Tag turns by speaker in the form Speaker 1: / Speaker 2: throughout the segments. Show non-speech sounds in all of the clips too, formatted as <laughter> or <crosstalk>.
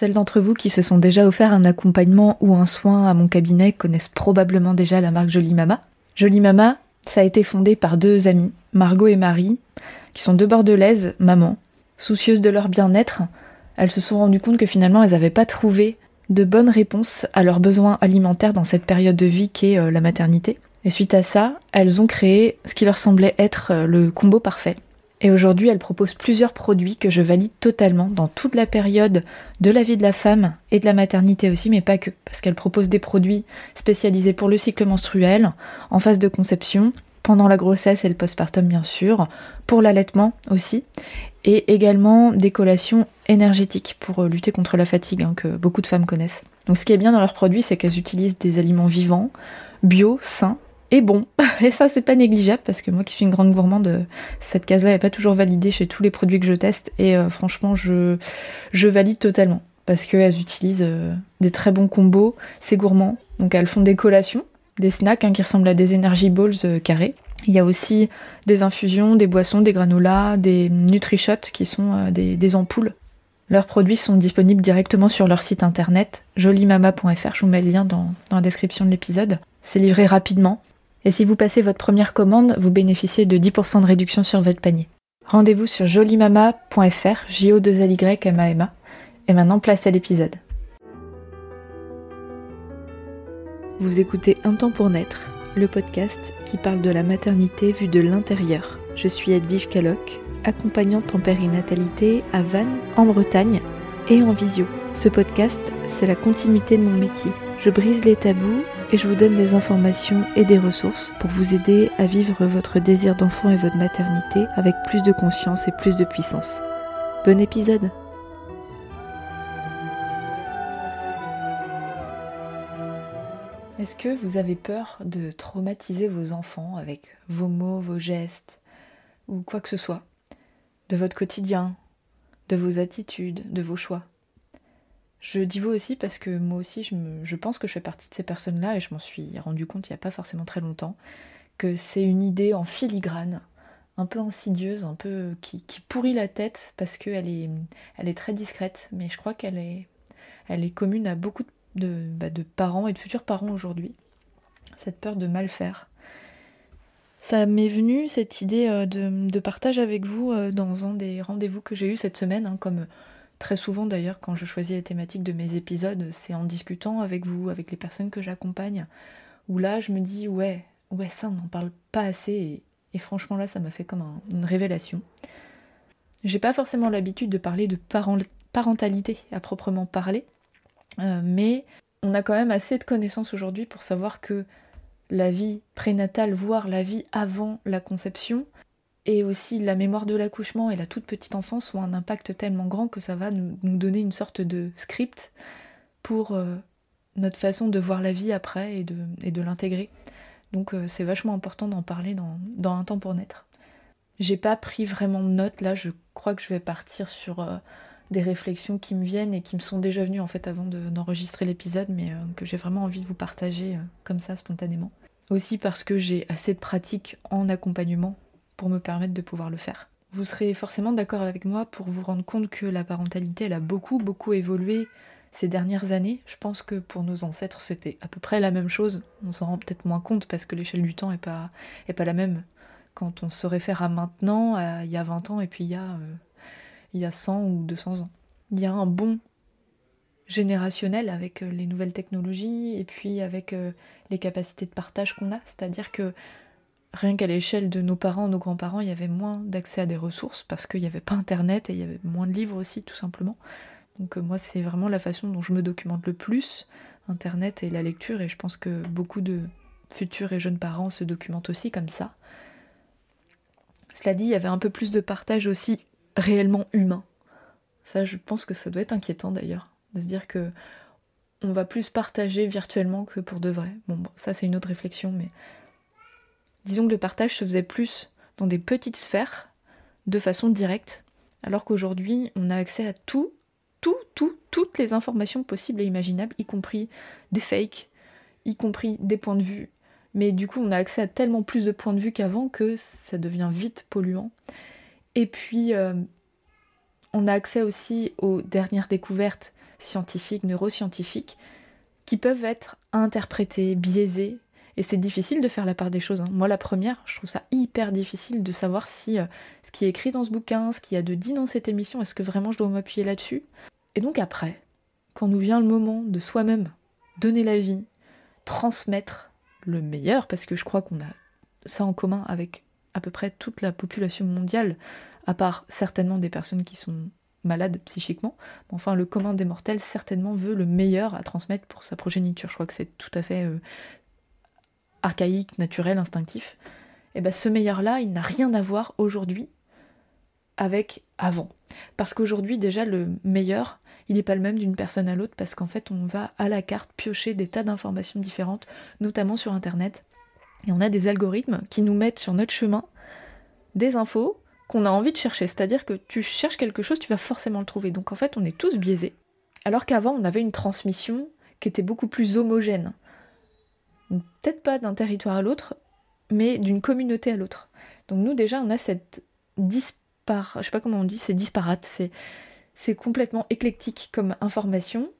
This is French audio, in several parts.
Speaker 1: Celles d'entre vous qui se sont déjà offert un accompagnement ou un soin à mon cabinet connaissent probablement déjà la marque Jolie Mama. Jolie Mama, ça a été fondé par deux amies, Margot et Marie, qui sont deux bordelaises, mamans. Soucieuses de leur bien-être, elles se sont rendues compte que finalement elles n'avaient pas trouvé de bonnes réponses à leurs besoins alimentaires dans cette période de vie qu'est euh, la maternité. Et suite à ça, elles ont créé ce qui leur semblait être euh, le combo parfait. Et aujourd'hui, elles proposent plusieurs produits que je valide totalement dans toute la période de la vie de la femme et de la maternité aussi, mais pas que, parce qu'elles proposent des produits spécialisés pour le cycle menstruel, en phase de conception, pendant la grossesse et le postpartum bien sûr, pour l'allaitement aussi, et également des collations énergétiques pour euh, lutter contre la fatigue hein, que beaucoup de femmes connaissent. Donc ce qui est bien dans leurs produits, c'est qu'elles utilisent des aliments vivants, bio, sains et bons. <laughs> Et ça, c'est pas négligeable parce que moi qui suis une grande gourmande, cette case-là n'est pas toujours validée chez tous les produits que je teste et euh, franchement, je, valide totalement parce qu'elles utilisent euh, des très bons combos, c'est gourmand. Donc elles font des collations, des snacks hein, qui ressemblent à des energy balls carrés il y a aussi des infusions, des boissons, des granolas, des Nutri-Shots qui sont euh, des, ampoules. Leurs produits sont disponibles directement sur leur site internet jolimama.fr, je vous mets le lien dans la description de l'épisode. C'est livré rapidement. Et si vous passez votre première commande, vous bénéficiez de 10% de réduction sur votre panier. Rendez-vous sur jolimama.fr, j o 2 l y m. Et maintenant, place à l'épisode. Vous écoutez Un temps pour naître le podcast qui parle de la maternité vue de l'intérieur. Je suis Edwige Caloc, accompagnante en périnatalité à Vannes, en Bretagne, et en visio. Ce podcast, c'est la continuité de mon métier. Je brise les tabous et je vous donne des informations et des ressources pour vous aider à vivre votre désir d'enfant et votre maternité avec plus de conscience et plus de puissance. Bon épisode. Est-ce que vous avez peur de traumatiser vos enfants avec vos mots, vos gestes ou quoi que ce soit? De votre quotidien, de vos attitudes, de vos choix? Je dis vous aussi parce que moi aussi je, pense que je fais partie de ces personnes-là et je m'en suis rendu compte il n'y a pas forcément très longtemps que c'est une idée en filigrane un peu insidieuse, un peu qui, pourrit la tête parce qu'elle est, elle est très discrète, mais je crois qu'elle est, commune à beaucoup de bah, de, parents et de futurs parents aujourd'hui. Cette peur de mal faire. Ça m'est venu cette idée euh, de, partage avec vous euh, dans un des rendez-vous que j'ai eu cette semaine, hein, comme très souvent d'ailleurs quand je choisis les thématiques de mes épisodes, c'est en discutant avec vous, avec les personnes que j'accompagne, où là je me dis ouais, ouais ça on n'en parle pas assez et, franchement là ça m'a fait comme une révélation. J'ai pas forcément l'habitude de parler de parentalité à proprement parler, euh, mais on a quand même assez de connaissances aujourd'hui pour savoir que la vie prénatale, voire la vie avant la conception, et aussi la mémoire de l'accouchement et la toute petite enfance ont un impact tellement grand que ça va nous, donner une sorte de script pour euh, notre façon de voir la vie après et de, l'intégrer. Donc euh, c'est vachement important d'en parler dans, un temps pour naître. J'ai pas pris vraiment de notes là, je crois que je vais partir sur des réflexions qui me viennent et qui me sont déjà venues en fait avant d'enregistrer l'épisode, mais euh, que j'ai vraiment envie de vous partager euh, comme ça spontanément. Aussi parce que j'ai assez de pratique en accompagnement me permettre de pouvoir le faire. Vous serez forcément d'accord avec moi pour vous rendre compte que la parentalité, elle a beaucoup, beaucoup évolué ces dernières années. Je pense que pour nos ancêtres, c'était à peu près la même chose. On s'en rend peut-être moins compte parce que l'échelle du temps est pas, est pas la même. Quand on se réfère à maintenant, à il y a 20 ans, et puis il y a euh, il y a 100 ou 200 ans. Il y a un bon générationnel avec euh, les nouvelles technologies et puis avec euh, les capacités de partage qu'on a. C'est-à-dire que rien qu'à l'échelle de nos parents, nos grands-parents, il y avait moins d'accès à des ressources parce qu'il n'y avait pas Internet et il y avait moins de livres aussi, tout simplement. Donc euh, moi, c'est vraiment la façon dont je me documente le plus, Internet et la lecture, et je pense que beaucoup de futurs et jeunes parents se documentent aussi comme ça. Cela dit, il y avait un peu plus de partage aussi réellement humain. Ça, je pense que ça doit être inquiétant d'ailleurs, de se dire que on va plus partager virtuellement que pour de vrai. Bon, ça c'est une autre réflexion, mais disons que le partage se faisait plus dans des petites sphères, de façon directe, alors qu'aujourd'hui on a accès à tout, tout, tout, toutes les informations possibles et imaginables, y compris des fakes, y compris des points de vue. Mais du coup, on a accès à tellement plus de points de vue qu'avant que ça devient vite polluant. Et puis, euh, on a accès aussi aux dernières découvertes scientifiques, neuroscientifiques, qui peuvent être interprétés, biaisés, et c'est difficile de faire la part des choses. Hein. Moi, la première, je trouve ça hyper difficile de savoir si euh, ce qui est écrit dans ce bouquin, ce qu'il y a de dit dans cette émission, est-ce que vraiment je dois m'appuyer là-dessus? Et donc après, quand nous vient le moment de soi-même donner la vie, transmettre le meilleur, parce que je crois qu'on a ça en commun avec à peu près toute la population mondiale, à part certainement des personnes qui sont malades psychiquement. Enfin, le commun des mortels certainement veut le meilleur à transmettre pour sa progéniture. Je crois que c'est tout à fait euh, archaïque, naturel, instinctif. Et eh bien ce meilleur-là, il n'a rien à voir aujourd'hui avec avant. Parce qu'aujourd'hui, déjà, le meilleur, il n'est pas le même d'une personne à l'autre, parce qu'en fait, on va à la carte piocher des tas d'informations différentes, notamment sur Internet. Et on a des algorithmes qui nous mettent sur notre chemin des infos qu'on a envie de chercher. C'est-à-dire que tu cherches quelque chose, tu vas forcément le trouver. Donc en fait, on est tous biaisés. Alors qu'avant, on avait une transmission qui était beaucoup plus homogène. Peut-être pas d'un territoire à l'autre, mais d'une communauté à l'autre. Donc nous déjà, on a cette dispar... Je sais pas comment on dit, c'est disparate, c'est... Complètement éclectique comme information.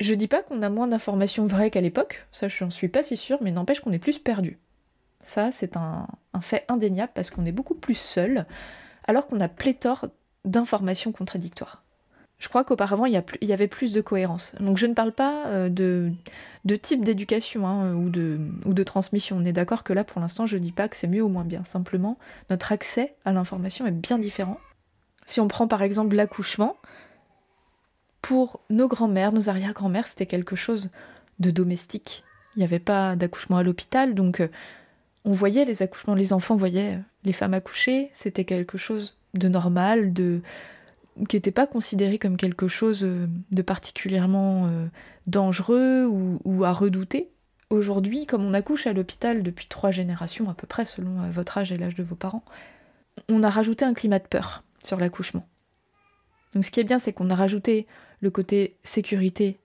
Speaker 1: Je dis pas qu'on a moins d'informations vraies qu'à l'époque, ça je n'en suis pas si sûre, mais n'empêche qu'on est plus perdu. Ça, c'est un, fait indéniable parce qu'on est beaucoup plus seul, alors qu'on a pléthore d'informations contradictoires. Je crois qu'auparavant, il, y, avait plus de cohérence. Donc je ne parle pas euh, de, type d'éducation hein, ou, de, ou de transmission. On est d'accord que là, pour l'instant, je ne dis pas que c'est mieux ou moins bien. Simplement, notre accès à l'information est bien différent. Si on prend par exemple l'accouchement, pour nos grands-mères, nos arrière-grands-mères, c'était quelque chose de domestique. Il n'y avait pas d'accouchement à l'hôpital, donc euh, on voyait les accouchements, les enfants voyaient les femmes accoucher, c'était quelque chose de normal, de qui n'était pas considéré comme quelque chose euh, de particulièrement euh, dangereux ou, à redouter. Aujourd'hui, comme on accouche à l'hôpital depuis trois générations à peu près, selon euh, votre âge et l'âge de vos parents, on a rajouté un climat de peur sur l'accouchement. Donc ce qui est bien, c'est qu'on a rajouté le côté sécurité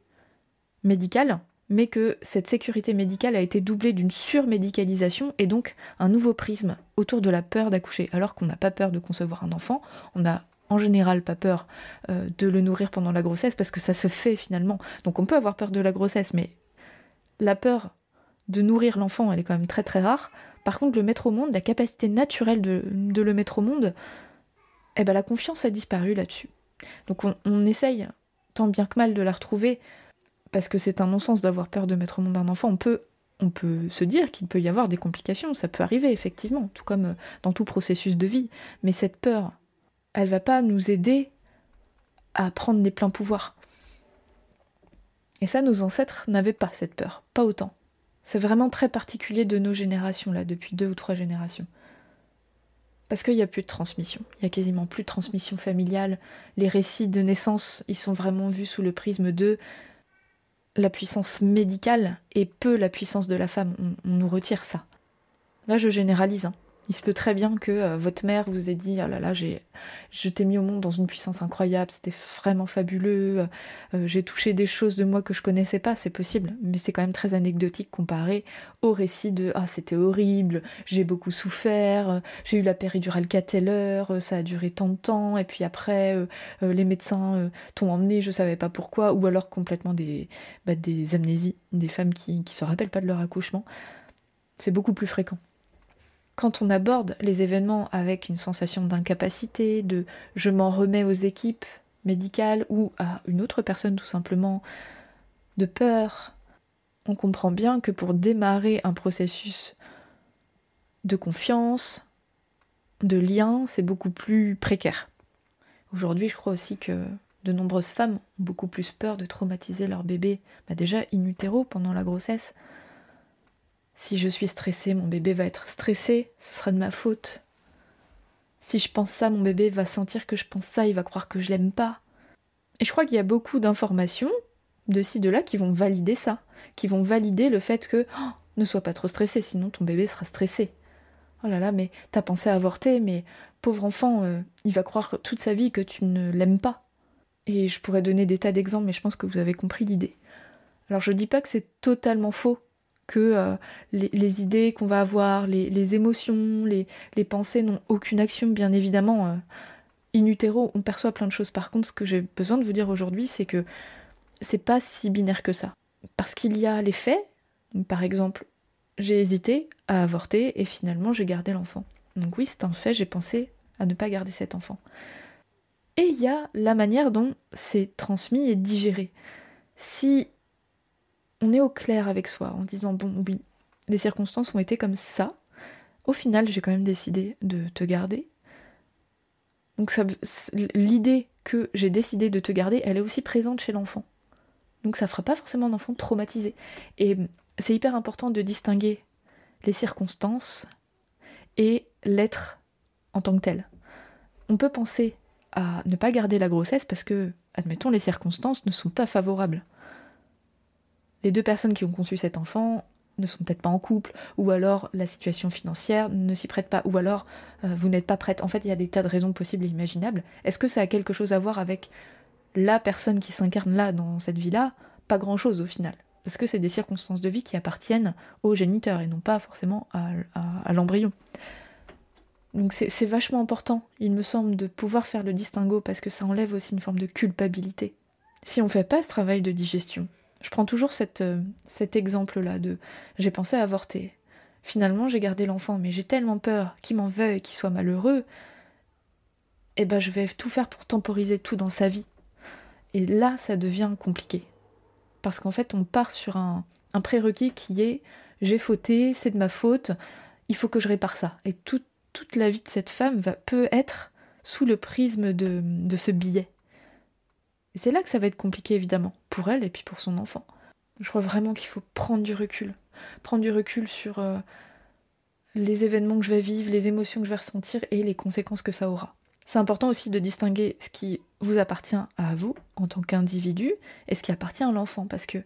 Speaker 1: médicale, mais que cette sécurité médicale a été doublée d'une surmédicalisation et donc un nouveau prisme autour de la peur d'accoucher. Alors qu'on n'a pas peur de concevoir un enfant, on n'a en général pas peur euh, de le nourrir pendant la grossesse parce que ça se fait finalement. Donc on peut avoir peur de la grossesse, mais la peur de nourrir l'enfant, elle est quand même très très rare. Par contre, le mettre au monde, la capacité naturelle de, le mettre au monde, eh ben la confiance a disparu là-dessus. Donc on, on essaye tant bien que mal de la retrouver parce que c'est un non-sens d'avoir peur de mettre au monde un enfant. On peut, on peut se dire qu'il peut y avoir des complications, ça peut arriver effectivement, tout comme euh, dans tout processus de vie. Mais cette peur, elle va pas nous aider à prendre les pleins pouvoirs. Et ça, nos ancêtres n'avaient pas cette peur, pas autant. C'est vraiment très particulier de nos générations là, depuis deux ou trois générations. Parce qu'il n'y a plus de transmission. Il y a quasiment plus de transmission familiale. Les récits de naissance, ils sont vraiment vus sous le prisme de la puissance médicale et peu la puissance de la femme. On, nous retire ça. Là, je généralise. Hein. Il se peut très bien que euh, votre mère vous ait dit oh là là j'ai je t'ai mis au monde dans une puissance incroyable, c'était vraiment fabuleux, euh, j'ai touché des choses de moi que je connaissais pas, c'est possible, mais c'est quand même très anecdotique comparé au récit de ah c'était horrible, j'ai beaucoup souffert, j'ai eu la péridurale Cateller, ça a duré tant de temps et puis après euh, les médecins t'ont emmené, je savais pas pourquoi ou alors complètement des bah, des amnésies, des femmes qui qui se rappellent pas de leur accouchement. C'est beaucoup plus fréquent quand on aborde les événements avec une sensation d'incapacité, de je m'en remets aux équipes médicales ou à une autre personne tout simplement, de peur, on comprend bien que pour démarrer un processus de confiance, de lien, c'est beaucoup plus précaire. Aujourd'hui, je crois aussi que de nombreuses femmes ont beaucoup plus peur de traumatiser leur bébé, bah déjà in utero pendant la grossesse, si je suis stressée, mon bébé va être stressé, ce sera de ma faute. Si je pense ça, mon bébé va sentir que je pense ça, il va croire que je l'aime pas. Et je crois qu'il y a beaucoup d'informations de ci, de là qui vont valider ça, qui vont valider le fait que oh, ne sois pas trop stressé, sinon ton bébé sera stressé. Oh là là, mais t'as pensé à avorter, mais pauvre enfant, euh, il va croire toute sa vie que tu ne l'aimes pas. Et je pourrais donner des tas d'exemples, mais je pense que vous avez compris l'idée. Alors je dis pas que c'est totalement faux, que euh, les, idées qu'on va avoir, les, émotions, les, pensées n'ont aucune action, bien évidemment. Euh, in utero, on perçoit plein de choses. Par contre, ce que j'ai besoin de vous dire aujourd'hui, c'est que c'est pas si binaire que ça. Parce qu'il y a les faits, par exemple, j'ai hésité à avorter et finalement j'ai gardé l'enfant. Donc oui, c'est un fait, j'ai pensé à ne pas garder cet enfant. Et il y a la manière dont c'est transmis et digéré. Si on est au clair avec soi en disant bon oui, les circonstances ont été comme ça, au final j'ai quand même décidé de te garder. Donc l'idée que j'ai décidé de te garder, elle est aussi présente chez l'enfant. Donc ça fera pas forcément un enfant traumatisé. Et c'est hyper important de distinguer les circonstances et l'être en tant que tel. On peut penser à ne pas garder la grossesse parce que, admettons, les circonstances ne sont pas favorables. Les deux personnes qui ont conçu cet enfant ne sont peut-être pas en couple, ou alors la situation financière ne s'y prête pas, ou alors euh, vous n'êtes pas prête. En fait, il y a des tas de raisons possibles et imaginables. Est-ce que ça a quelque chose à voir avec la personne qui s'incarne là, dans cette vie-là? Pas grand-chose au final. Parce que c'est des circonstances de vie qui appartiennent au géniteur et non pas forcément à l'embryon. Donc c'est vachement important, il me semble, de pouvoir faire le distinguo parce que ça enlève aussi une forme de culpabilité. Si on fait pas ce travail de digestion, je prends toujours euh, cet exemple-là de j'ai pensé à avorter. Finalement, j'ai gardé l'enfant, mais j'ai tellement peur qu'il m'en veuille, qu'il soit malheureux. Eh ben, je vais tout faire pour temporiser tout dans sa vie. Et là, ça devient compliqué. Parce qu'en fait, on part sur un, prérequis qui est j'ai fauté, c'est de ma faute, il faut que je répare ça. Et tout, toute la vie de cette femme va, peut être sous le prisme de ce billet. C'est là que ça va être compliqué, évidemment, pour elle et puis pour son enfant. Je crois vraiment qu'il faut prendre du recul. Prendre du recul sur euh, les événements que je vais vivre, les émotions que je vais ressentir et les conséquences que ça aura. C'est important aussi de distinguer ce qui vous appartient à vous en tant qu'individu et ce qui appartient à l'enfant parce que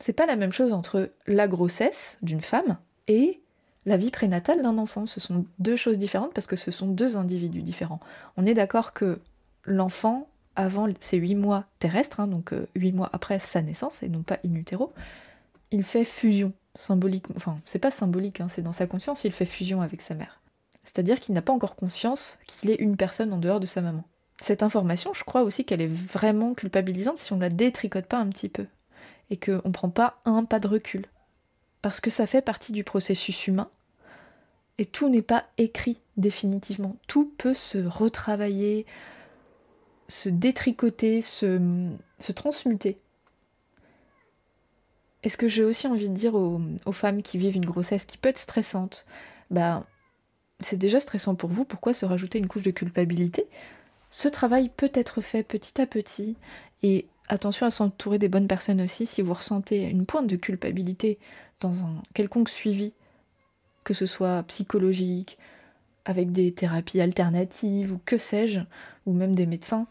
Speaker 1: c'est pas la même chose entre la grossesse d'une femme et la vie prénatale d'un enfant. Ce sont deux choses différentes parce que ce sont deux individus différents. On est d'accord que l'enfant, avant ses huit mois terrestres, hein, donc euh, huit mois après sa naissance et non pas in utero, il fait fusion symbolique. Enfin, c'est pas symbolique, hein, c'est dans sa conscience, il fait fusion avec sa mère. C'est-à-dire qu'il n'a pas encore conscience qu'il est une personne en dehors de sa maman. Cette information, je crois aussi qu'elle est vraiment culpabilisante si on la détricote pas un petit peu et qu'on ne prend pas un pas de recul. Parce que ça fait partie du processus humain et tout n'est pas écrit définitivement. Tout peut se retravailler, se détricoter, se, transmuter. Et ce que j'ai aussi envie de dire aux, femmes qui vivent une grossesse qui peut être stressante, bah c'est déjà stressant pour vous, pourquoi se rajouter une couche de culpabilité? Ce travail peut être fait petit à petit et attention à s'entourer des bonnes personnes aussi si vous ressentez une pointe de culpabilité dans un quelconque suivi que ce soit psychologique, avec des thérapies alternatives ou que sais-je, ou même des médecins,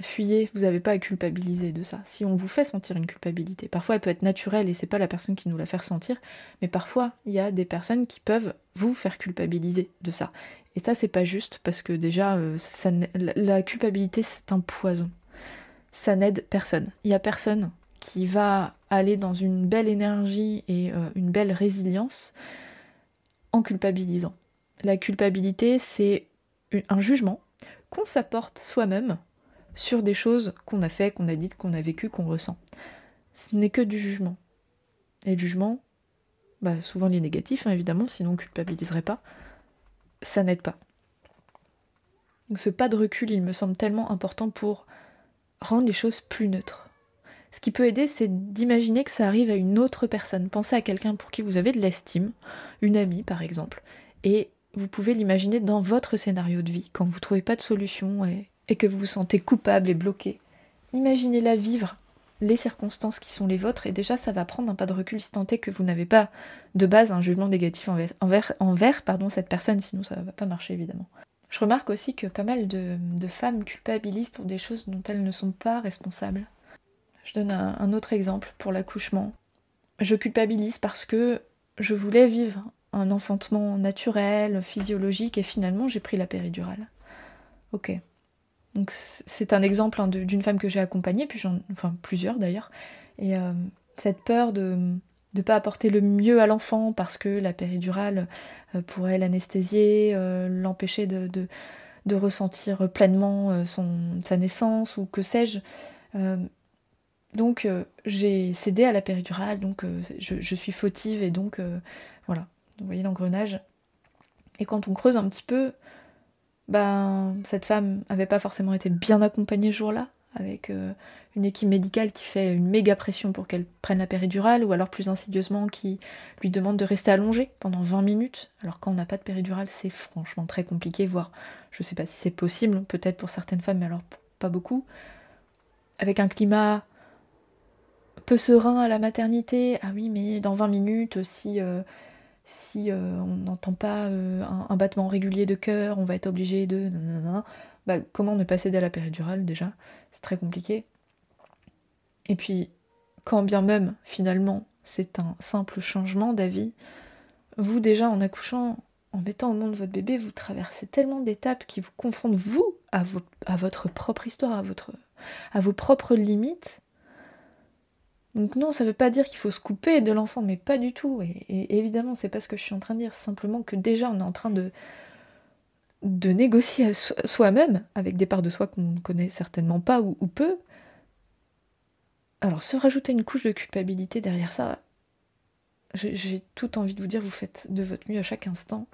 Speaker 1: fuyez, vous n'avez pas à culpabiliser de ça. Si on vous fait sentir une culpabilité, parfois elle peut être naturelle et c'est pas la personne qui nous la fait ressentir, mais parfois il y a des personnes qui peuvent vous faire culpabiliser de ça. Et ça c'est pas juste parce que déjà euh, la culpabilité c'est un poison. Ça n'aide personne. Il y a personne qui va aller dans une belle énergie et euh, une belle résilience en culpabilisant. La culpabilité, c'est un jugement qu'on s'apporte soi-même sur des choses qu'on a fait, qu'on a dites, qu'on a vécues, qu'on ressent. Ce n'est que du jugement. Et le jugement, bah, souvent il est négatif, hein, évidemment, sinon on ne culpabiliserait pas. Ça n'aide pas. Donc ce pas de recul, il me semble tellement important pour rendre les choses plus neutres. Ce qui peut aider, c'est d'imaginer que ça arrive à une autre personne. Pensez à quelqu'un pour qui vous avez de l'estime, une amie par exemple, et vous pouvez l'imaginer dans votre scénario de vie, quand vous ne trouvez pas de solution et, que vous vous sentez coupable et bloqué. Imaginez-la vivre les circonstances qui sont les vôtres, et déjà ça va prendre un pas de recul si tant est que vous n'avez pas de base un jugement négatif envers, envers, envers pardon, cette personne, sinon ça ne va pas marcher évidemment. Je remarque aussi que pas mal de femmes culpabilisent pour des choses dont elles ne sont pas responsables. Je donne un, autre exemple pour l'accouchement. Je culpabilise parce que je voulais vivre un enfantement naturel, physiologique, et finalement j'ai pris la péridurale. Ok. C'est un exemple hein, d'une femme que j'ai accompagnée, puis j'en, enfin plusieurs d'ailleurs. Et euh, cette peur de ne pas apporter le mieux à l'enfant parce que la péridurale euh, pourrait l'anesthésier, euh, l'empêcher de, de, ressentir pleinement sa naissance ou que sais-je Donc j'ai cédé à la péridurale, donc je, suis fautive et donc voilà. Vous voyez l'engrenage. Et quand on creuse un petit peu, ben cette femme avait pas forcément été bien accompagnée ce jour-là, avec une équipe médicale qui fait une méga pression pour qu'elle prenne la péridurale, ou alors plus insidieusement qui lui demande de rester allongée pendant 20 minutes. Alors quand on n'a pas de péridurale, c'est franchement très compliqué, voire je sais pas si c'est possible, peut-être pour certaines femmes, mais alors pas beaucoup. Avec un climat peu serein à la maternité, ah oui, mais dans 20 minutes, si, euh, si euh, on n'entend pas euh, un, battement régulier de cœur, on va être obligé de. Bah, comment ne pas céder à la péridurale déjà? C'est très compliqué. Et puis, quand bien même, finalement, c'est un simple changement d'avis, vous déjà en accouchant, en mettant au monde votre bébé, vous traversez tellement d'étapes qui vous confrontent, vous, à, votre propre histoire, à vos propres limites. Donc non, ça veut pas dire qu'il faut se couper de l'enfant, mais pas du tout. Et, évidemment, c'est pas ce que je suis en train de dire. Simplement que déjà, on est en train de, de négocier soi-même, avec des parts de soi qu'on ne connaît certainement pas ou peu, alors, se rajouter une couche de culpabilité derrière ça, j'ai tout envie de vous dire, vous faites de votre mieux à chaque instant.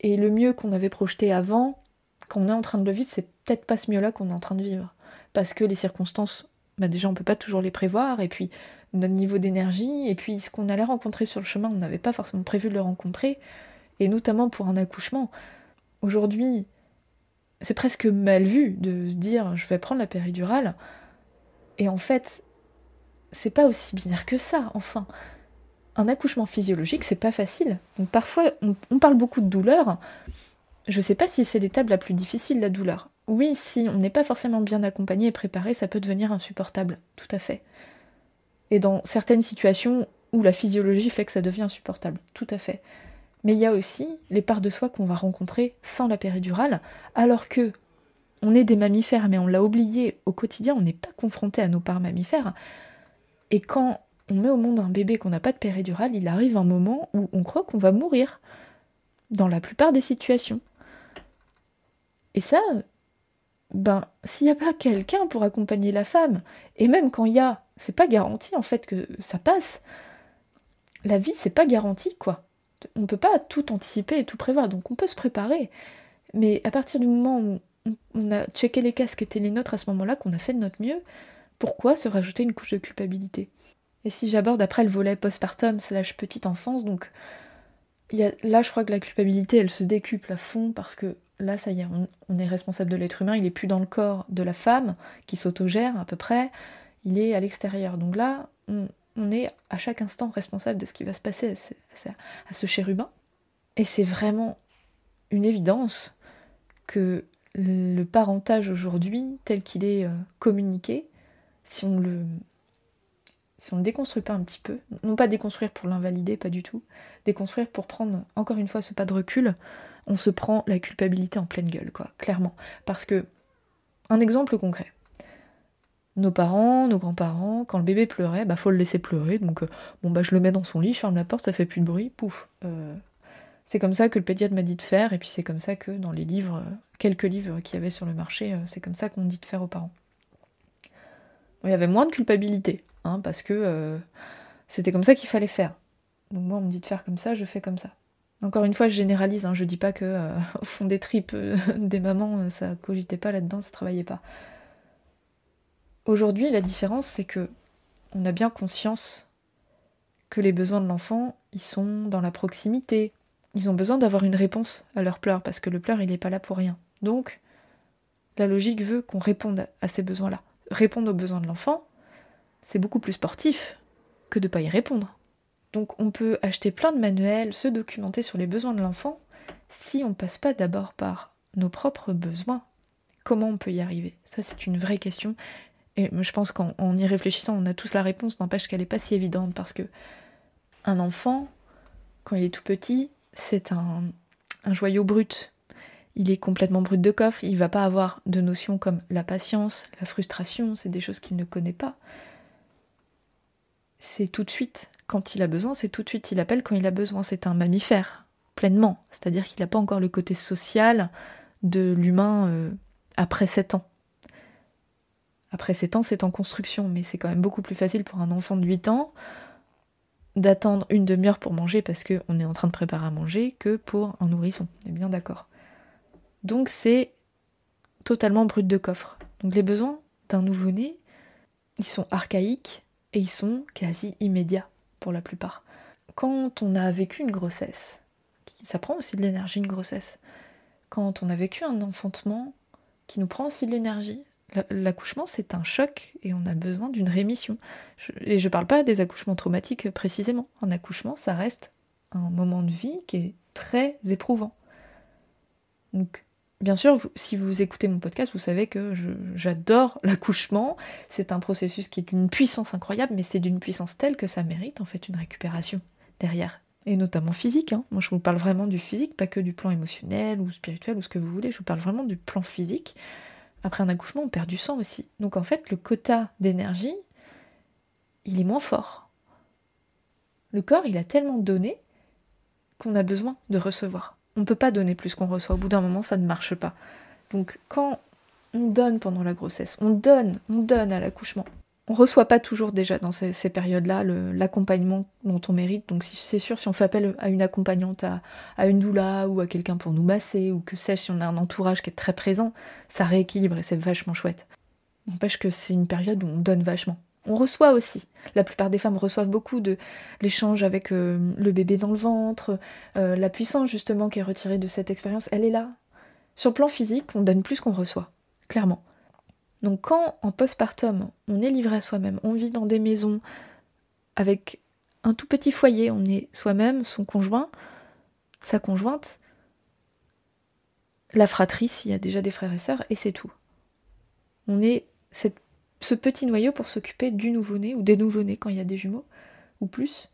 Speaker 1: Et le mieux qu'on avait projeté avant, quand on est en train de le vivre, c'est peut-être pas ce mieux-là qu'on est en train de vivre. Parce que les circonstances, bah déjà, on peut pas toujours les prévoir, et puis notre niveau d'énergie, et puis ce qu'on allait rencontrer sur le chemin, on n'avait pas forcément prévu de le rencontrer, et notamment pour un accouchement. Aujourd'hui, c'est presque mal vu de se dire je vais prendre la péridurale et en fait, c'est pas aussi binaire que ça, enfin. Un accouchement physiologique, c'est pas facile. Parfois, on, parle beaucoup de douleur. Je sais pas si c'est l'étape la plus difficile, la douleur. Oui, si on n'est pas forcément bien accompagné et préparé, ça peut devenir insupportable, tout à fait. Et dans certaines situations où la physiologie fait que ça devient insupportable, tout à fait. Mais il y a aussi les parts de soi qu'on va rencontrer sans la péridurale, alors que on est des mammifères, mais on l'a oublié au quotidien, on n'est pas confronté à nos parts mammifères. Et quand on met au monde un bébé qu'on n'a pas de péridurale, il arrive un moment où on croit qu'on va mourir. Dans la plupart des situations. Et ça, ben, s'il n'y a pas quelqu'un pour accompagner la femme, et même quand il y a, c'est pas garanti en fait que ça passe. La vie, c'est pas garanti, quoi. On peut pas tout anticiper et tout prévoir, donc on peut se préparer. Mais à partir du moment où on a checké les cas qui étaient les nôtres à ce moment-là, qu'on a fait de notre mieux, pourquoi se rajouter une couche de culpabilité? Et si j'aborde après le volet postpartum slash petite enfance, donc là je crois que la culpabilité elle se décuple à fond parce que là ça y est, on, est responsable de l'être humain, il est plus dans le corps de la femme qui s'autogère à peu près, il est à l'extérieur. Donc là, on, est à chaque instant responsable de ce qui va se passer à ce chérubin. Et c'est vraiment une évidence que le parentage aujourd'hui, tel qu'il est euh, communiqué, si on le si on ne déconstruit pas un petit peu, non pas déconstruire pour l'invalider, pas du tout, déconstruire pour prendre encore une fois ce pas de recul, on se prend la culpabilité en pleine gueule, quoi, clairement. Parce que, un exemple concret. Nos parents, nos grands-parents, quand le bébé pleurait, bah faut le laisser pleurer, donc euh, bon bah je le mets dans son lit, je ferme la porte, ça fait plus de bruit, pouf. Euh, c'est comme ça que le pédiatre m'a dit de faire, et puis c'est comme ça que dans les livres, quelques livres qu'il y avait sur le marché, euh, c'est comme ça qu'on dit de faire aux parents. il y avait moins de culpabilité, hein, parce que euh, c'était comme ça qu'il fallait faire. Donc moi, on me dit de faire comme ça, je fais comme ça. Encore une fois, je généralise, hein, je dis pas que euh, <laughs> au fond des tripes <laughs> des mamans, ça cogitait pas là-dedans, ça travaillait pas. Aujourd'hui, la différence, c'est que on a bien conscience que les besoins de l'enfant, ils sont dans la proximité, ils ont besoin d'avoir une réponse à leur pleurs, parce que le pleur, il n'est pas là pour rien. Donc, la logique veut qu'on réponde à ces besoins-là. Répondre aux besoins de l'enfant, c'est beaucoup plus sportif que de ne pas y répondre. Donc on peut acheter plein de manuels, se documenter sur les besoins de l'enfant, si on ne passe pas d'abord par nos propres besoins. Comment on peut y arriver? Ça c'est une vraie question. Et je pense qu'en y réfléchissant, on a tous la réponse, n'empêche qu'elle n'est pas si évidente, parce que un enfant, quand il est tout petit, c'est un, joyau brut. Il est complètement brut de coffre, il va pas avoir de notions comme la patience, la frustration, c'est des choses qu'il ne connaît pas. C'est tout de suite, quand il a besoin, c'est tout de suite, il appelle quand il a besoin, c'est un mammifère, pleinement. C'est-à-dire qu'il n'a pas encore le côté social de l'humain euh, après 7 ans. Après 7 ans, c'est en construction, mais c'est quand même beaucoup plus facile pour un enfant de 8 ans d'attendre une demi-heure pour manger parce qu'on est en train de préparer à manger que pour un nourrisson. On est bien d'accord. Donc c'est totalement brut de coffre. Donc les besoins d'un nouveau-né, ils sont archaïques et ils sont quasi immédiats la plupart. Quand on a vécu une grossesse, ça prend aussi de l'énergie une grossesse. Quand on a vécu un enfantement qui nous prend aussi de l'énergie, l'accouchement c'est un choc et on a besoin d'une rémission. et je parle pas des accouchements traumatiques précisément. Un accouchement, ça reste un moment de vie qui est très éprouvant. Donc Bien sûr, si vous écoutez mon podcast, vous savez que j'adore l'accouchement. C'est un processus qui est d'une puissance incroyable, mais c'est d'une puissance telle que ça mérite en fait une récupération derrière. Et notamment physique. Hein. Moi, je vous parle vraiment du physique, pas que du plan émotionnel ou spirituel ou ce que vous voulez. Je vous parle vraiment du plan physique. Après un accouchement, on perd du sang aussi. Donc en fait, le quota d'énergie, il est moins fort. Le corps, il a tellement donné qu'on a besoin de recevoir. On ne peut pas donner plus qu'on reçoit. Au bout d'un moment, ça ne marche pas. Donc quand on donne pendant la grossesse, on donne, on donne à l'accouchement. On reçoit pas toujours déjà dans ces, périodes-là l'accompagnement dont on mérite. Donc c'est sûr, si on fait appel à une accompagnante, à, une doula ou à quelqu'un pour nous masser ou que sais-je, si on a un entourage qui est très présent, ça rééquilibre et c'est vachement chouette. N'empêche que c'est une période où on donne vachement. On reçoit aussi. La plupart des femmes reçoivent beaucoup de l'échange avec euh, le bébé dans le ventre, euh, la puissance justement qui est retirée de cette expérience, elle est là. Sur le plan physique, on donne plus qu'on reçoit, clairement. Donc quand en postpartum, on est livré à soi-même, on vit dans des maisons avec un tout petit foyer, on est soi-même, son conjoint, sa conjointe, la fratrie s'il y a déjà des frères et sœurs, et c'est tout. On est cette ce petit noyau pour s'occuper du nouveau-né ou des nouveau-nés quand il y a des jumeaux ou plus.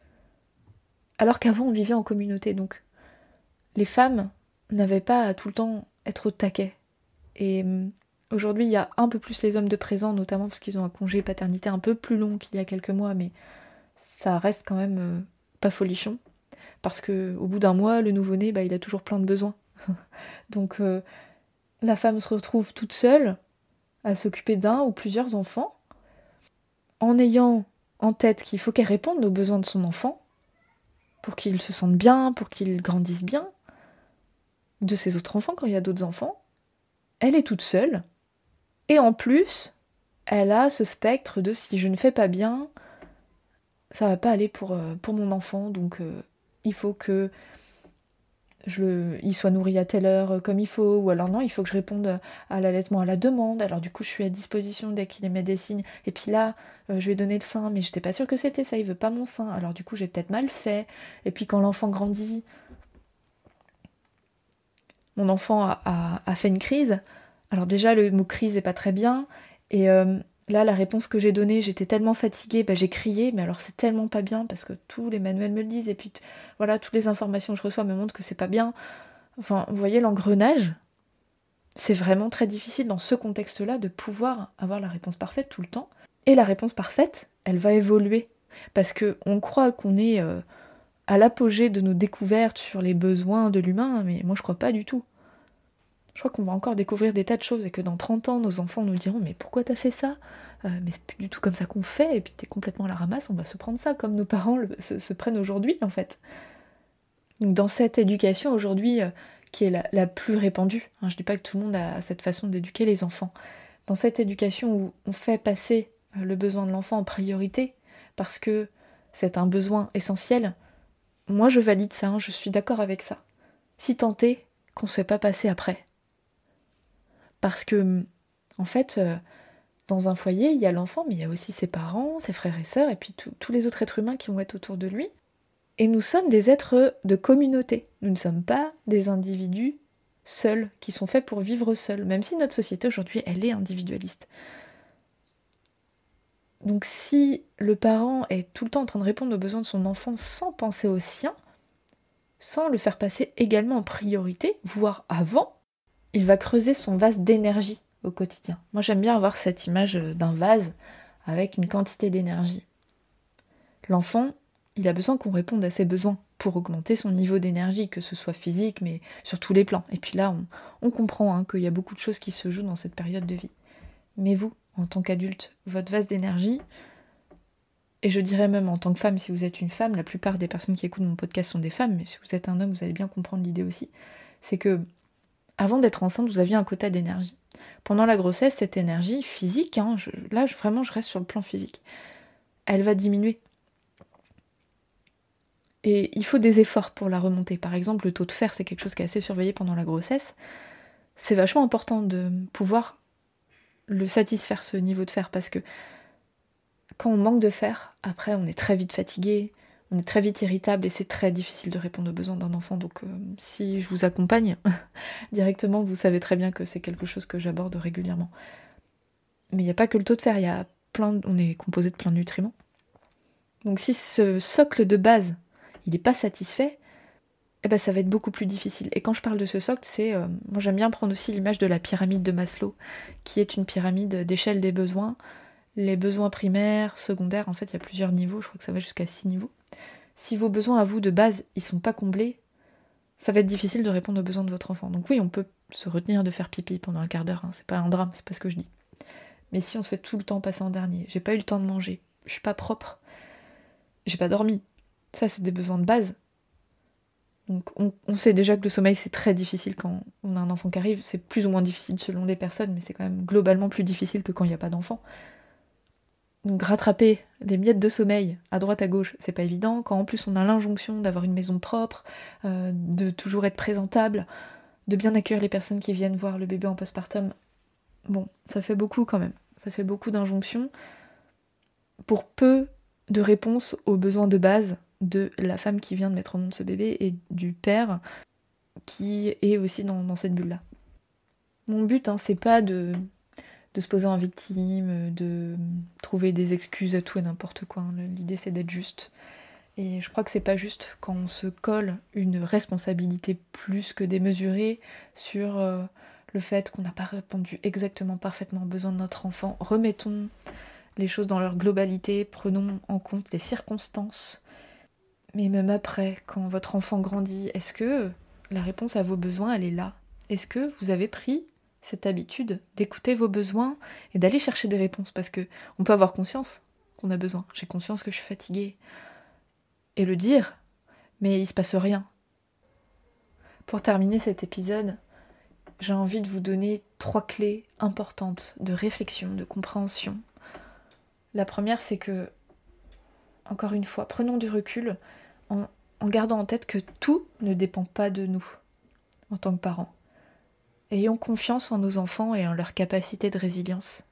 Speaker 1: Alors qu'avant on vivait en communauté, donc les femmes n'avaient pas à tout le temps être au taquet. Et hum, aujourd'hui il y a un peu plus les hommes de présent, notamment parce qu'ils ont un congé paternité un peu plus long qu'il y a quelques mois, mais ça reste quand même euh, pas folichon. Parce que au bout d'un mois, le nouveau-né, bah, il a toujours plein de besoins. <laughs> donc euh, la femme se retrouve toute seule à s'occuper d'un ou plusieurs enfants, en ayant en tête qu'il faut qu'elle réponde aux besoins de son enfant, pour qu'il se sente bien, pour qu'il grandisse bien, de ses autres enfants quand il y a d'autres enfants. Elle est toute seule, et en plus, elle a ce spectre de si je ne fais pas bien, ça va pas aller pour, euh, mon enfant, donc euh, il faut que je il soit nourri à telle heure euh, comme il faut, ou alors non, il faut que je réponde à l'allaitement à la demande, alors du coup je suis à disposition dès qu'il émet des signes, et puis là, euh, je lui ai donné le sein, mais j'étais pas sûre que c'était ça, il veut pas mon sein, alors du coup j'ai peut-être mal fait, et puis quand l'enfant grandit, mon enfant a, fait une crise, alors déjà le mot crise est pas très bien, et euh, Là, la réponse que j'ai donnée, j'étais tellement fatiguée, bah, j'ai crié, mais alors c'est tellement pas bien parce que tous les manuels me le disent, et puis voilà, toutes les informations que je reçois me montrent que c'est pas bien. Enfin, vous voyez l'engrenage C'est vraiment très difficile dans ce contexte-là de pouvoir avoir la réponse parfaite tout le temps. Et la réponse parfaite, elle va évoluer. Parce que on croit qu'on est euh, à l'apogée de nos découvertes sur les besoins de l'humain, mais moi je crois pas du tout. Je crois qu'on va encore découvrir des tas de choses et que dans 30 ans, nos enfants nous diront Mais pourquoi t'as fait ça? Euh, Mais c'est plus du tout comme ça qu'on fait, et puis t'es complètement à la ramasse, on va se prendre ça comme nos parents se, prennent aujourd'hui, en fait. Donc, dans cette éducation aujourd'hui, euh, qui est la, plus répandue, hein, je dis pas que tout le monde a cette façon d'éduquer les enfants, dans cette éducation où on fait passer euh, le besoin de l'enfant en priorité, parce que c'est un besoin essentiel, moi je valide ça, hein, je suis d'accord avec ça. Si tant est qu'on se fait pas passer après. Parce que, en fait, euh, dans un foyer, il y a l'enfant, mais il y a aussi ses parents, ses frères et sœurs, et puis tous les autres êtres humains qui vont être autour de lui. Et nous sommes des êtres de communauté. Nous ne sommes pas des individus seuls, qui sont faits pour vivre seuls, même si notre société aujourd'hui, elle est individualiste. Donc si le parent est tout le temps en train de répondre aux besoins de son enfant sans penser aux siens, sans le faire passer également en priorité, voire avant, il va creuser son vase d'énergie au quotidien. Moi j'aime bien avoir cette image euh, d'un vase avec une quantité d'énergie. L'enfant, il a besoin qu'on réponde à ses besoins pour augmenter son niveau d'énergie, que ce soit physique, mais sur tous les plans. Et puis là, on, comprend hein, qu'il y a beaucoup de choses qui se jouent dans cette période de vie. Mais vous, en tant qu'adulte, votre vase d'énergie, et je dirais même en tant que femme, si vous êtes une femme, la plupart des personnes qui écoutent mon podcast sont des femmes, mais si vous êtes un homme, vous allez bien comprendre l'idée aussi, c'est que avant d'être enceinte, vous aviez un quota d'énergie. Pendant la grossesse, cette énergie physique, hein, là vraiment je reste sur le plan physique, elle va diminuer. Et il faut des efforts pour la remonter. Par exemple, le taux de fer, c'est quelque chose qui est assez surveillé pendant la grossesse. C'est vachement important de pouvoir le satisfaire, ce niveau de fer, parce que quand on manque de fer, après on est très vite fatigué, on est très vite irritable et c'est très difficile de répondre aux besoins d'un enfant. Donc euh, si je vous accompagne <laughs> directement, vous savez très bien que c'est quelque chose que j'aborde régulièrement. Mais il n'y a pas que le taux de fer, y a plein, on est composé de plein de nutriments. Donc si ce socle de base, il n'est pas satisfait, eh ben ça va être beaucoup plus difficile. Et quand je parle de ce socle, c'est, euh, moi j'aime bien prendre aussi l'image de la pyramide de Maslow, qui est une pyramide d'échelle des besoins. Les besoins primaires, secondaires, en fait il y a plusieurs niveaux, je crois que ça va jusqu'à 6 niveaux. Si vos besoins à vous de base, ils sont pas comblés, ça va être difficile de répondre aux besoins de votre enfant. Donc oui, on peut se retenir de faire pipi pendant un quart d'heure, hein. c'est pas un drame, c'est pas ce que je dis. Mais si on se fait tout le temps passer en dernier, j'ai pas eu le temps de manger, je suis pas propre, j'ai pas dormi, ça c'est des besoins de base. Donc on, on, sait déjà que le sommeil c'est très difficile quand on a un enfant qui arrive, c'est plus ou moins difficile selon les personnes, mais c'est quand même globalement plus difficile que quand il n'y a pas d'enfant. Donc rattraper les miettes de sommeil à droite à gauche, c'est pas évident. Quand en plus on a l'injonction d'avoir une maison propre, euh, de toujours être présentable, de bien accueillir les personnes qui viennent voir le bébé en postpartum, bon, ça fait beaucoup quand même. Ça fait beaucoup d'injonctions pour peu de réponses aux besoins de base de la femme qui vient de mettre au monde ce bébé et du père qui est aussi dans, cette bulle-là. Mon but, hein, c'est pas de de se poser en victime, de trouver des excuses à tout et n'importe quoi. L'idée c'est d'être juste. Et je crois que c'est pas juste quand on se colle une responsabilité plus que démesurée sur euh, le fait qu'on n'a pas répondu exactement parfaitement aux besoins de notre enfant. Remettons les choses dans leur globalité, prenons en compte les circonstances. Mais même après, quand votre enfant grandit, est-ce que la réponse à vos besoins, elle est là? Est-ce que vous avez pris cette habitude d'écouter vos besoins et d'aller chercher des réponses parce que on peut avoir conscience qu'on a besoin. J'ai conscience que je suis fatiguée et le dire, mais il se passe rien. Pour terminer cet épisode, j'ai envie de vous donner trois clés importantes de réflexion, de compréhension. La première, c'est que, encore une fois, prenons du recul en gardant en tête que tout ne dépend pas de nous en tant que parents. Ayons confiance en nos enfants et en leur capacité de résilience.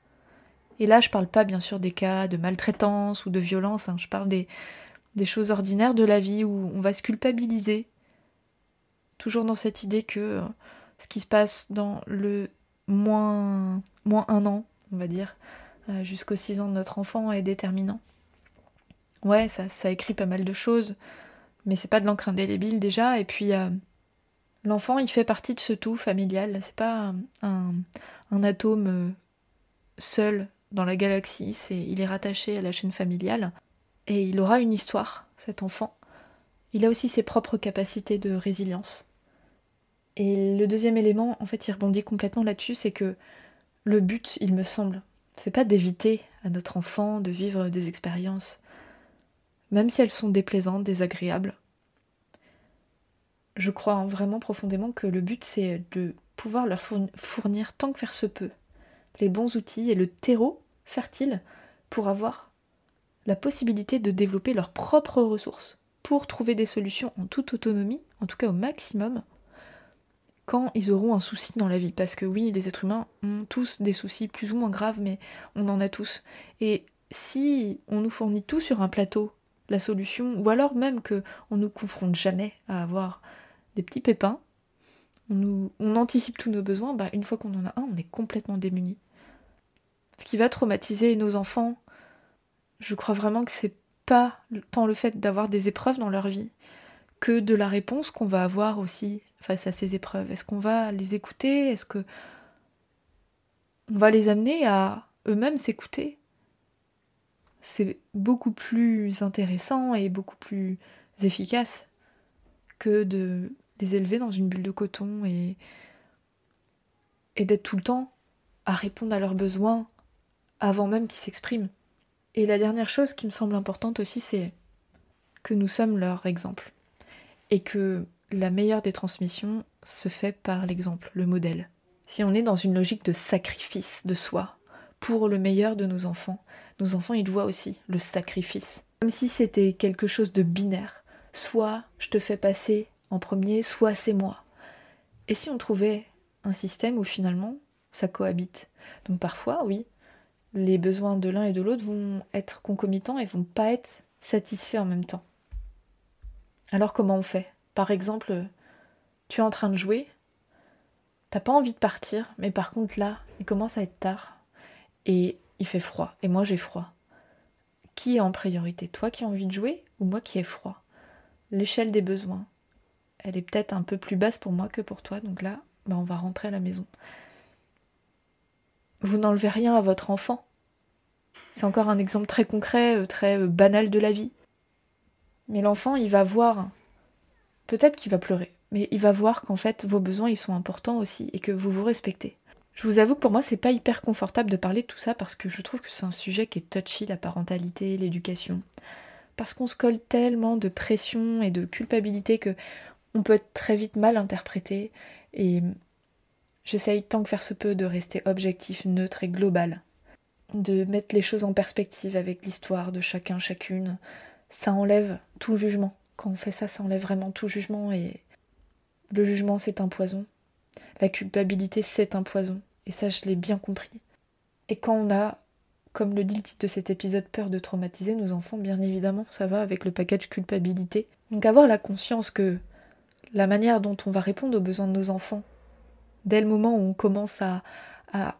Speaker 1: Et là, je parle pas bien sûr des cas de maltraitance ou de violence, hein. je parle des, des choses ordinaires de la vie où on va se culpabiliser. Toujours dans cette idée que euh, ce qui se passe dans le moins, un an, on va dire, euh, jusqu'aux six ans de notre enfant est déterminant. Ouais, ça, ça écrit pas mal de choses, mais c'est pas de l'encre indélébile déjà, et puis euh, L'enfant, il fait partie de ce tout familial. C'est pas un, atome euh, seul dans la galaxie. C'est, il est rattaché à la chaîne familiale et il aura une histoire, cet enfant. Il a aussi ses propres capacités de résilience. Et le deuxième élément, en fait, il rebondit complètement là-dessus, c'est que le but, il me semble, c'est pas d'éviter à notre enfant de vivre des expériences, même si elles sont déplaisantes, désagréables je crois vraiment profondément que le but c'est de pouvoir leur fournir tant que faire se peut les bons outils et le terreau fertile pour avoir la possibilité de développer leurs propres ressources, pour trouver des solutions en toute autonomie, en tout cas au maximum, quand ils auront un souci dans la vie. Parce que oui, les êtres humains ont tous des soucis plus ou moins graves, mais on en a tous. Et si on nous fournit tout sur un plateau, la solution, ou alors même que on nous confronte jamais à avoir des petits pépins, on, anticipe tous nos besoins, bah, une fois qu'on en a un, on est complètement démuni. Ce qui va traumatiser nos enfants, je crois vraiment que c'est pas tant le fait d'avoir des épreuves dans leur vie que de la réponse qu'on va avoir aussi face à ces épreuves. Est-ce qu'on va les écouter? Est-ce que on va les amener à eux-mêmes s'écouter? C'est beaucoup plus intéressant et beaucoup plus efficace que de les élever dans une bulle de coton et, et d'être tout le temps à répondre à leurs besoins avant même qu'ils s'expriment. Et la dernière chose qui me semble importante aussi, c'est que nous sommes leur exemple. Et que la meilleure des transmissions se fait par l'exemple, le modèle. Si on est dans une logique de sacrifice de soi pour le meilleur de nos enfants, nos enfants ils voient aussi le sacrifice. Comme si c'était quelque chose de binaire. Soit je te fais passer en premier, soit c'est moi. Et si on trouvait un système où finalement ça cohabite? Donc parfois, oui, les besoins de l'un et de l'autre vont être concomitants et vont pas être satisfaits en même temps. Alors comment on fait? Par exemple, tu es en train de jouer, t'as pas envie de partir, mais par contre là, il commence à être tard et il fait froid, et moi j'ai froid. Qui est en priorité? Toi qui as envie de jouer ou moi qui ai froid? L'échelle des besoins, elle est peut-être un peu plus basse pour moi que pour toi, donc là, bah, on va rentrer à la maison. Vous n'enlevez rien à votre enfant. C'est encore un exemple très concret, euh, très euh, banal de la vie. Mais l'enfant, il va voir, peut-être qu'il va pleurer, mais il va voir qu'en fait vos besoins ils sont importants aussi et que vous vous respectez. Je vous avoue que pour moi c'est pas hyper confortable de parler de tout ça parce que je trouve que c'est un sujet qui est touchy, la parentalité, l'éducation. Parce qu'on se colle tellement de pression et de culpabilité que on peut être très vite mal interprété et j'essaye tant que faire se peut de rester objectif, neutre et global. De mettre les choses en perspective avec l'histoire de chacun, chacune. Ça enlève tout jugement. Quand on fait ça, ça enlève vraiment tout jugement et le jugement c'est un poison. La culpabilité c'est un poison. Et ça je l'ai bien compris. Et quand on a, comme le dit le titre de cet épisode, peur de traumatiser nos enfants, bien évidemment ça va avec le package culpabilité. Donc avoir la conscience que la manière dont on va répondre aux besoins de nos enfants, dès le moment où on commence à,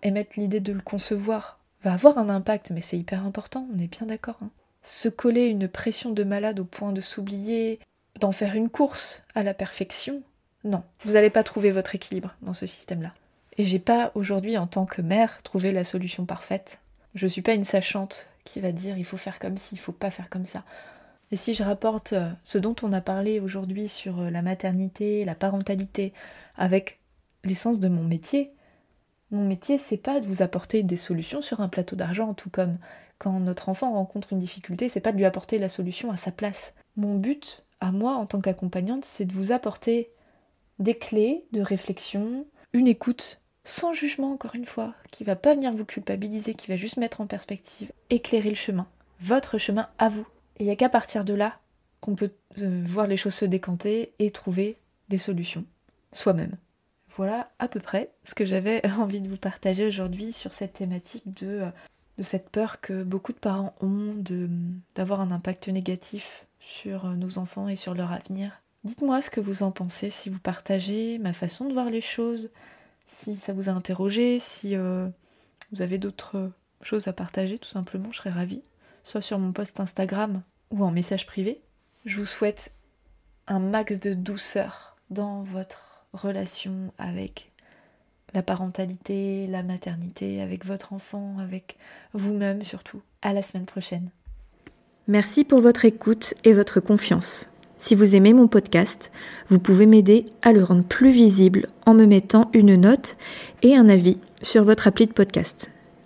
Speaker 1: émettre l'idée de le concevoir, va avoir un impact, mais c'est hyper important, on est bien d'accord. Hein. Se coller une pression de malade au point de s'oublier, d'en faire une course à la perfection, non, vous n'allez pas trouver votre équilibre dans ce système-là. Et j'ai pas aujourd'hui, en tant que mère, trouvé la solution parfaite. Je suis pas une sachante qui va dire il faut faire comme ci, il faut pas faire comme ça. Et si je rapporte euh, ce dont on a parlé aujourd'hui sur euh, la maternité, la parentalité, avec l'essence de mon métier, mon métier, c'est pas de vous apporter des solutions sur un plateau d'argent, tout comme quand notre enfant rencontre une difficulté, c'est pas de lui apporter la solution à sa place. Mon but, à moi, en tant qu'accompagnante, c'est de vous apporter des clés de réflexion, une écoute sans jugement, encore une fois, qui va pas venir vous culpabiliser, qui va juste mettre en perspective, éclairer le chemin, votre chemin à vous. Et il n'y a qu'à partir de là qu'on peut euh, voir les choses se décanter et trouver des solutions soi-même. Voilà à peu près ce que j'avais <laughs> envie de vous partager aujourd'hui sur cette thématique de, euh, cette peur que beaucoup de parents ont d'avoir un impact négatif sur euh, nos enfants et sur leur avenir. Dites-moi ce que vous en pensez, si vous partagez ma façon de voir les choses, si ça vous a interrogé, si vous avez d'autres choses à partager, tout simplement, je serais ravie soit sur mon post Instagram ou en message privé. Je vous souhaite un max de douceur dans votre relation avec la parentalité, la maternité, avec votre enfant, avec vous-même surtout. À la semaine prochaine.
Speaker 2: Merci pour votre écoute et votre confiance. Si vous aimez mon podcast, vous pouvez m'aider à le rendre plus visible en me mettant une note et un avis sur votre appli de podcast.